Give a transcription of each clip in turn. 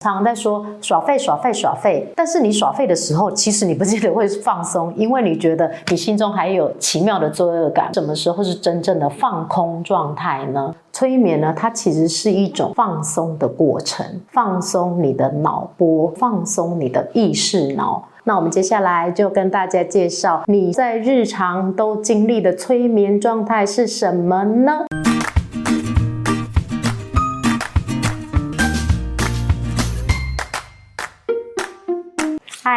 常在说耍废、耍废、耍废，但是你耍废的时候，其实你不见得会放松，因为你觉得你心中还有奇妙的罪恶感。什么时候是真正的放空状态呢？催眠呢，它其实是一种放松的过程，放松你的脑波，放松你的意识脑。那我们接下来就跟大家介绍你在日常都经历的催眠状态是什么呢？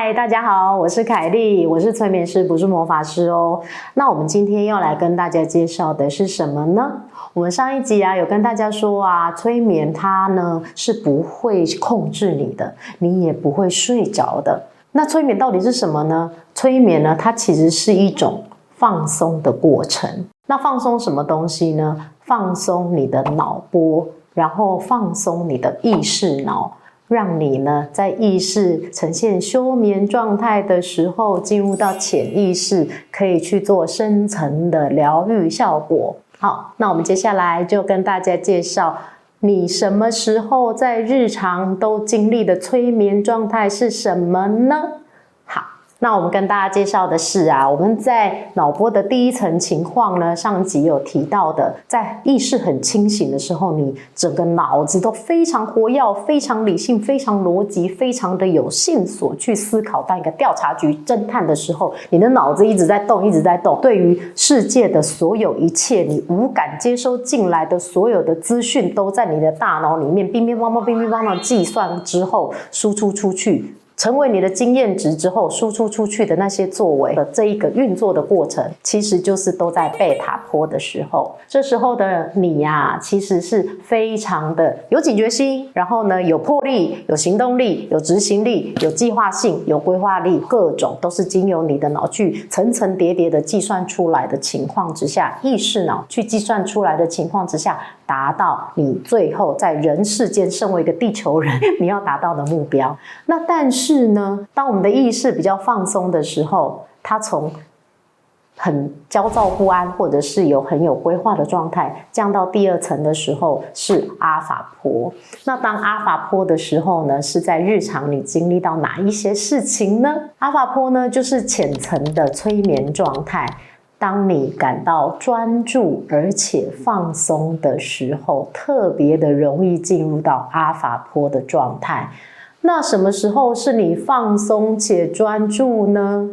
嗨，大家好，我是凯莉，我是催眠师，不是魔法师哦。那我们今天要来跟大家介绍的是什么呢？我们上一集啊有跟大家说啊，催眠它呢是不会控制你的，你也不会睡着的。那催眠到底是什么呢？催眠呢，它其实是一种放松的过程。那放松什么东西呢？放松你的脑波，然后放松你的意识脑。让你呢在意识呈现休眠状态的时候，进入到潜意识，可以去做深层的疗愈效果。好，那我们接下来就跟大家介绍，你什么时候在日常都经历的催眠状态是什么呢？那我们跟大家介绍的是啊，我们在脑波的第一层情况呢，上集有提到的，在意识很清醒的时候，你整个脑子都非常活跃、非常理性、非常逻辑、非常的有线索去思考。当一个调查局侦探的时候，你的脑子一直在动，一直在动。对于世界的所有一切，你无感接收进来的所有的资讯，都在你的大脑里面乒乒乓乓、乒乒乓乓计算之后输出出去。成为你的经验值之后，输出出去的那些作为的这一个运作的过程，其实就是都在贝塔波的时候。这时候的你呀、其实是非常的有警觉心，然后呢，有魄力、有行动力、有执行力、有计划性、有规划力，各种都是经由你的脑去层层叠叠的计算出来的情况之下，意识脑去计算出来的情况之下。达到你最后在人世间身为一个地球人，你要达到的目标。那但是是呢，当我们的意识比较放松的时候，它从很焦躁不安，或者是有很有规划的状态，降到第二层的时候是阿法波。那当阿法波的时候呢，是在日常你经历到哪一些事情呢？阿法波呢，就是浅层的催眠状态。当你感到专注而且放松的时候，特别的容易进入到阿法波的状态。那什么时候是你放松且专注呢？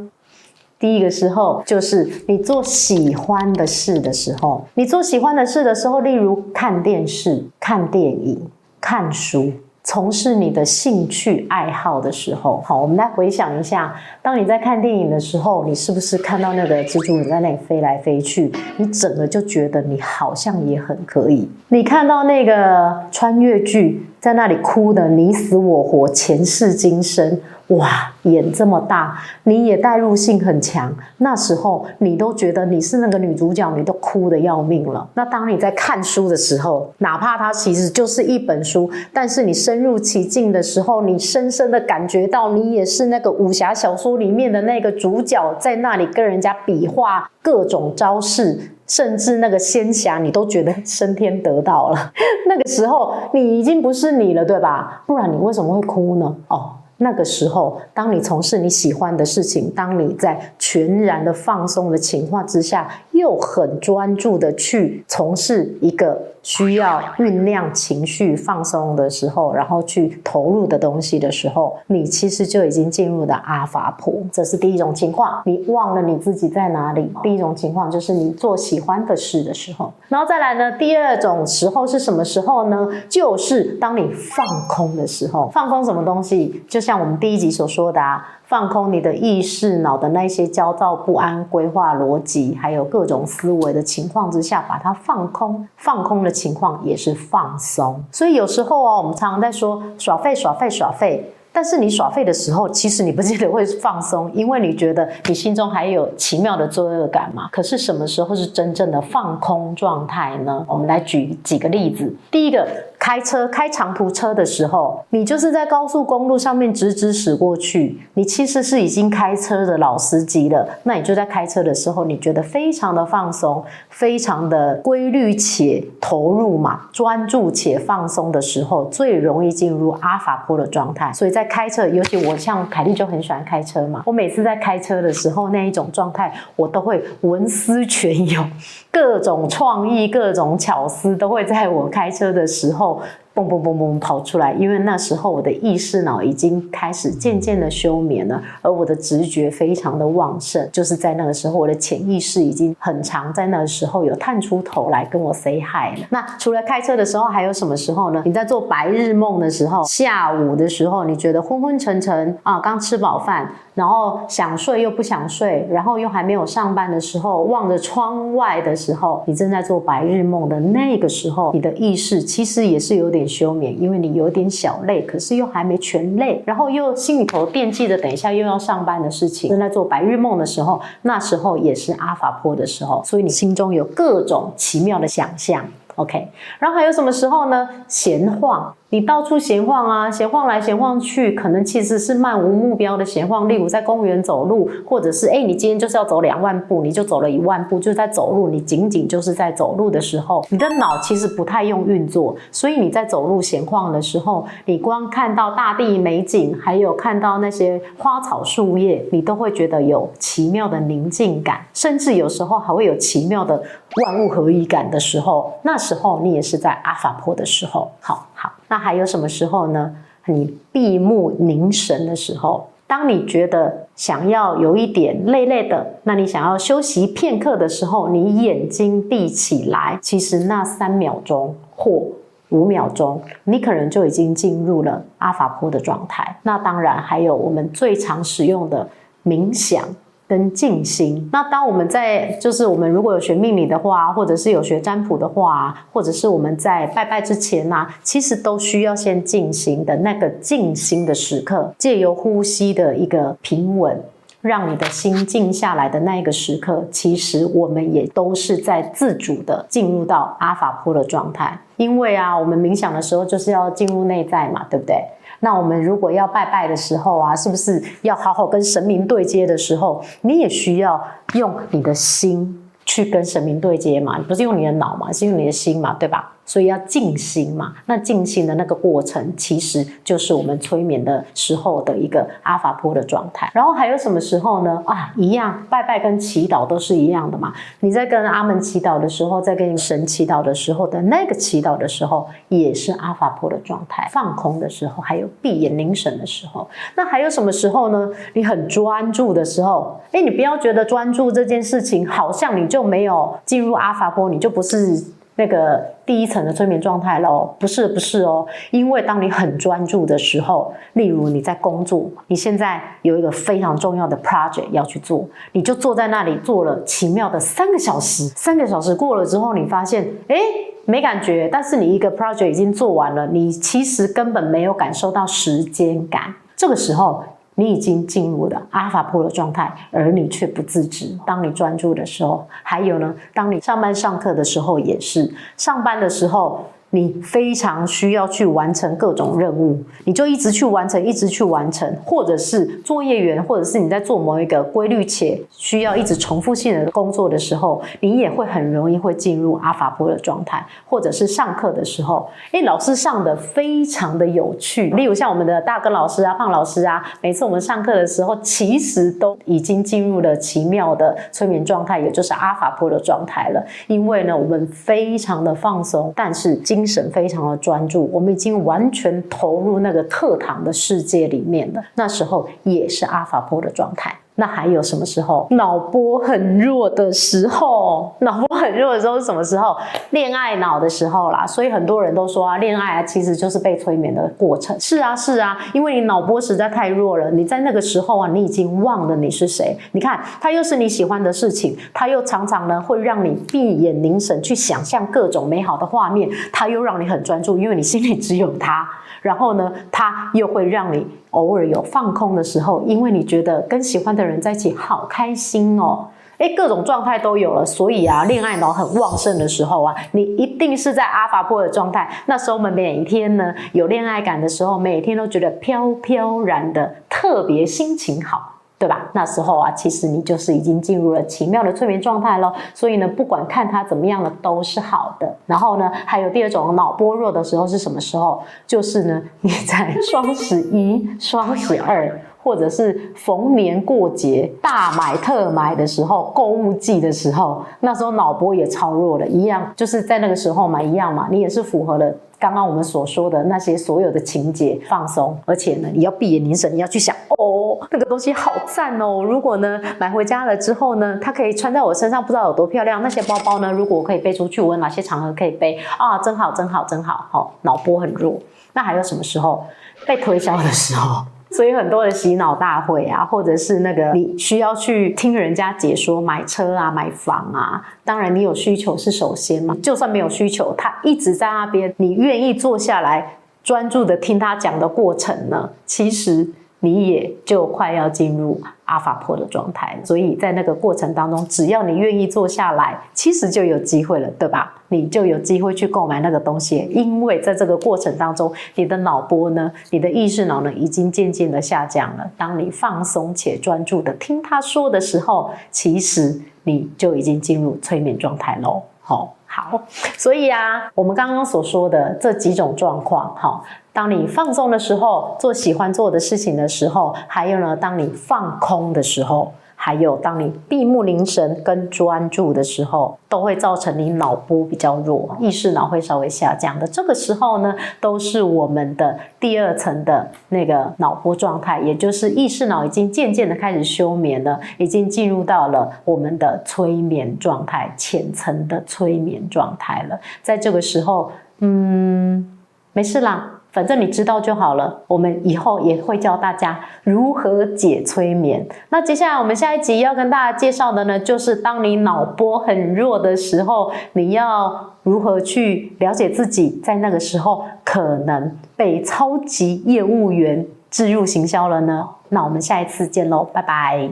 第一个时候就是你做喜欢的事的时候。你做喜欢的事的时候，例如看电视、看电影、看书。从事你的兴趣爱好的时候，好，我们来回想一下，当你在看电影的时候，你是不是看到那个蜘蛛人在那里飞来飞去？你整个就觉得你好像也很可以。你看到那个穿越剧，在那里哭得你死我活，前世今生。哇，演这么大，你也代入性很强。那时候你都觉得你是那个女主角，你都哭得要命了。那当你在看书的时候，哪怕它其实就是一本书，但是你深入其境的时候，你深深的感觉到你也是那个武侠小说里面的那个主角，在那里跟人家比划各种招式，甚至那个仙侠，你都觉得升天得道了。那个时候你已经不是你了，对吧？不然你为什么会哭呢？哦。那个时候，当你从事你喜欢的事情，当你在全然的放松的情况之下，又很专注的去从事一个需要酝酿情绪放松的时候，然后去投入的东西的时候，你其实就已经进入了阿法波。这是第一种情况，你忘了你自己在哪里。第一种情况就是你做喜欢的事的时候，然后再来呢，第二种时候是什么时候呢？就是当你放空的时候。放空什么东西？就像我们第一集所说的啊。放空你的意识脑的那些焦躁不安、规划逻辑，还有各种思维的情况之下，把它放空。放空的情况也是放松。所以有时候啊，我们常常在说耍废、耍废、耍废。但是你耍废的时候，其实你不见得会放松，因为你觉得你心中还有奇妙的罪恶感嘛。可是什么时候是真正的放空状态呢？我们来举几个例子。第一个，开车开长途车的时候，你就是在高速公路上面直直驶过去，你其实是已经开车的老司机了。那你就在开车的时候，你觉得非常的放松，非常的规律且投入嘛，专注且放松的时候，最容易进入阿法波的状态。所以在开车，尤其我像凯莉就很喜欢开车嘛，我每次在开车的时候那一种状态，我都会文思泉涌，各种创意、各种巧思都会在我开车的时候。Oh. 蹦蹦蹦蹦跑出来，因为那时候我的意识脑已经开始渐渐的休眠了，而我的直觉非常的旺盛。就是在那个时候，我的潜意识已经很长在那个时候有探出头来跟我 say hi 了。那除了开车的时候，还有什么时候呢？你在做白日梦的时候，下午的时候，你觉得昏昏沉沉啊，刚吃饱饭。然后想睡又不想睡，然后又还没有上班的时候，望着窗外的时候，你正在做白日梦的那个时候，你的意识其实也是有点休眠，因为你有点小累，可是又还没全累，然后又心里头惦记着等一下又要上班的事情，正在做白日梦的时候，那时候也是阿法波的时候，所以你心中有各种奇妙的想象。OK，然后还有什么时候呢？闲晃。你到处闲晃啊，闲晃来闲晃去，可能其实是漫无目标的闲晃。例如在公园走路，或者是诶，你今天就是要走两万步，你就走了一万步，就在走路。你仅仅就是在走路的时候，你的脑其实不太用运作，所以你在走路闲晃的时候，你光看到大地美景，还有看到那些花草树叶，你都会觉得有奇妙的宁静感，甚至有时候还会有奇妙的万物合一感的时候，那时候你也是在阿法波的时候。好。那还有什么时候呢？你闭目凝神的时候，当你觉得想要有一点累累的，那你想要休息片刻的时候，你眼睛闭起来，其实那三秒钟或五秒钟，你可能就已经进入了阿法波的状态。那当然还有我们最常使用的冥想。跟静心。那当我们在，就是我们如果有学命理的话，或者是有学占卜的话，或者是我们在拜拜之前呢，其实都需要先静心的那个静心的时刻，借由呼吸的一个平稳，让你的心静下来的那一个时刻，其实我们也都是在自主的进入到阿法波的状态。因为啊，我们冥想的时候就是要进入内在嘛，对不对？那我们如果要拜拜的时候啊，是不是要好好跟神明对接的时候，你也需要用你的心去跟神明对接嘛？不是用你的脑嘛，是用你的心嘛，对吧？所以要静心嘛，那静心的那个过程，其实就是我们催眠的时候的一个阿法波的状态。然后还有什么时候呢？啊，一样，拜拜跟祈祷都是一样的嘛。你在跟阿门祈祷的时候，在跟神祈祷的时候的那个祈祷的时候，也是阿法波的状态。放空的时候，还有闭眼凝神的时候。那还有什么时候呢？你很专注的时候，诶，你不要觉得专注这件事情好像你就没有进入阿法波，你就不是那个。第一层的催眠状态喽，不是不是哦，因为当你很专注的时候，例如你在工作，你现在有一个非常重要的 project 要去做，你就坐在那里做了奇妙的三个小时，三个小时过了之后，你发现，诶，没感觉，但是你一个 project 已经做完了，你其实根本没有感受到时间感，这个时候。你已经进入了阿法波的状态，而你却不自知。当你专注的时候，还有呢，当你上班上课的时候，也是上班的时候。你非常需要去完成各种任务，你就一直去完成，一直去完成，或者是作业员，或者是你在做某一个规律且需要一直重复性的工作的时候，你也会很容易会进入阿法波的状态，或者是上课的时候，诶，老师上的非常的有趣，例如像我们的大哥老师啊、胖老师啊，每次我们上课的时候，其实都已经进入了奇妙的催眠状态，也就是阿法波的状态了。因为呢，我们非常的放松，但是今精神非常的专注，我们已经完全投入那个课堂的世界里面了。那时候也是阿法波的状态。那还有什么时候脑波很弱的时候？脑波很弱的时候是什么时候？恋爱脑的时候啦。所以很多人都说啊，恋爱啊其实就是被催眠的过程。是啊，是啊，因为你脑波实在太弱了。你在那个时候啊，你已经忘了你是谁。你看，他又是你喜欢的事情，他又常常呢会让你闭眼凝神去想象各种美好的画面，他又让你很专注，因为你心里只有他。然后呢，他又会让你偶尔有放空的时候，因为你觉得跟喜欢的人人在一起好开心哦。诶，各种状态都有了，所以啊，恋爱脑很旺盛的时候啊，你一定是在阿法波的状态。那时候我们每一天呢，有恋爱感的时候，每天都觉得飘飘然的，特别心情好。对吧？那时候啊，其实你就是已经进入了奇妙的催眠状态咯。所以呢，不管看他怎么样的，都是好的。然后呢，还有第二种脑波弱的时候是什么时候？就是呢，你在双十一、双十二，或者是逢年过节大买特买的时候，购物季的时候，那时候脑波也超弱的，一样就是在那个时候嘛，一样嘛，你也是符合了。刚刚我们所说的那些所有的情节，放松，而且呢，你要闭眼凝神，你要去想哦，那个东西好赞哦。如果呢买回家了之后呢，它可以穿在我身上，不知道有多漂亮。那些包包呢，如果我可以背出去，我有哪些场合可以背啊？真好，真好，真好。好，脑波很弱。那还有什么时候被推销的时候？所以很多的洗脑大会啊，或者是那个你需要去听人家解说买车啊、买房啊。当然，你有需求是首先嘛。就算没有需求，他一直在那边，你愿意坐下来专注的听他讲的过程呢？其实。你也就快要进入阿法波的状态，所以在那个过程当中，只要你愿意坐下来，其实就有机会了，对吧？你就有机会去购买那个东西，因为在这个过程当中，你的脑波呢，你的意识脑呢，已经渐渐的下降了。当你放松且专注的听他说的时候，其实你就已经进入催眠状态喽。好，好，所以啊，我们刚刚所说的这几种状况，哈。当你放松的时候，做喜欢做的事情的时候，还有呢，当你放空的时候，还有当你闭目凝神跟专注的时候，都会造成你脑波比较弱，意识脑会稍微下降的。这个时候呢，都是我们的第二层的那个脑波状态，也就是意识脑已经渐渐的开始休眠了，已经进入到了我们的催眠状态，浅层的催眠状态了。在这个时候，嗯，没事啦。反正你知道就好了。我们以后也会教大家如何解催眠。那接下来我们下一集要跟大家介绍的呢，就是当你脑波很弱的时候，你要如何去了解自己，在那个时候可能被超级业务员置入行销了呢？那我们下一次见喽，拜拜。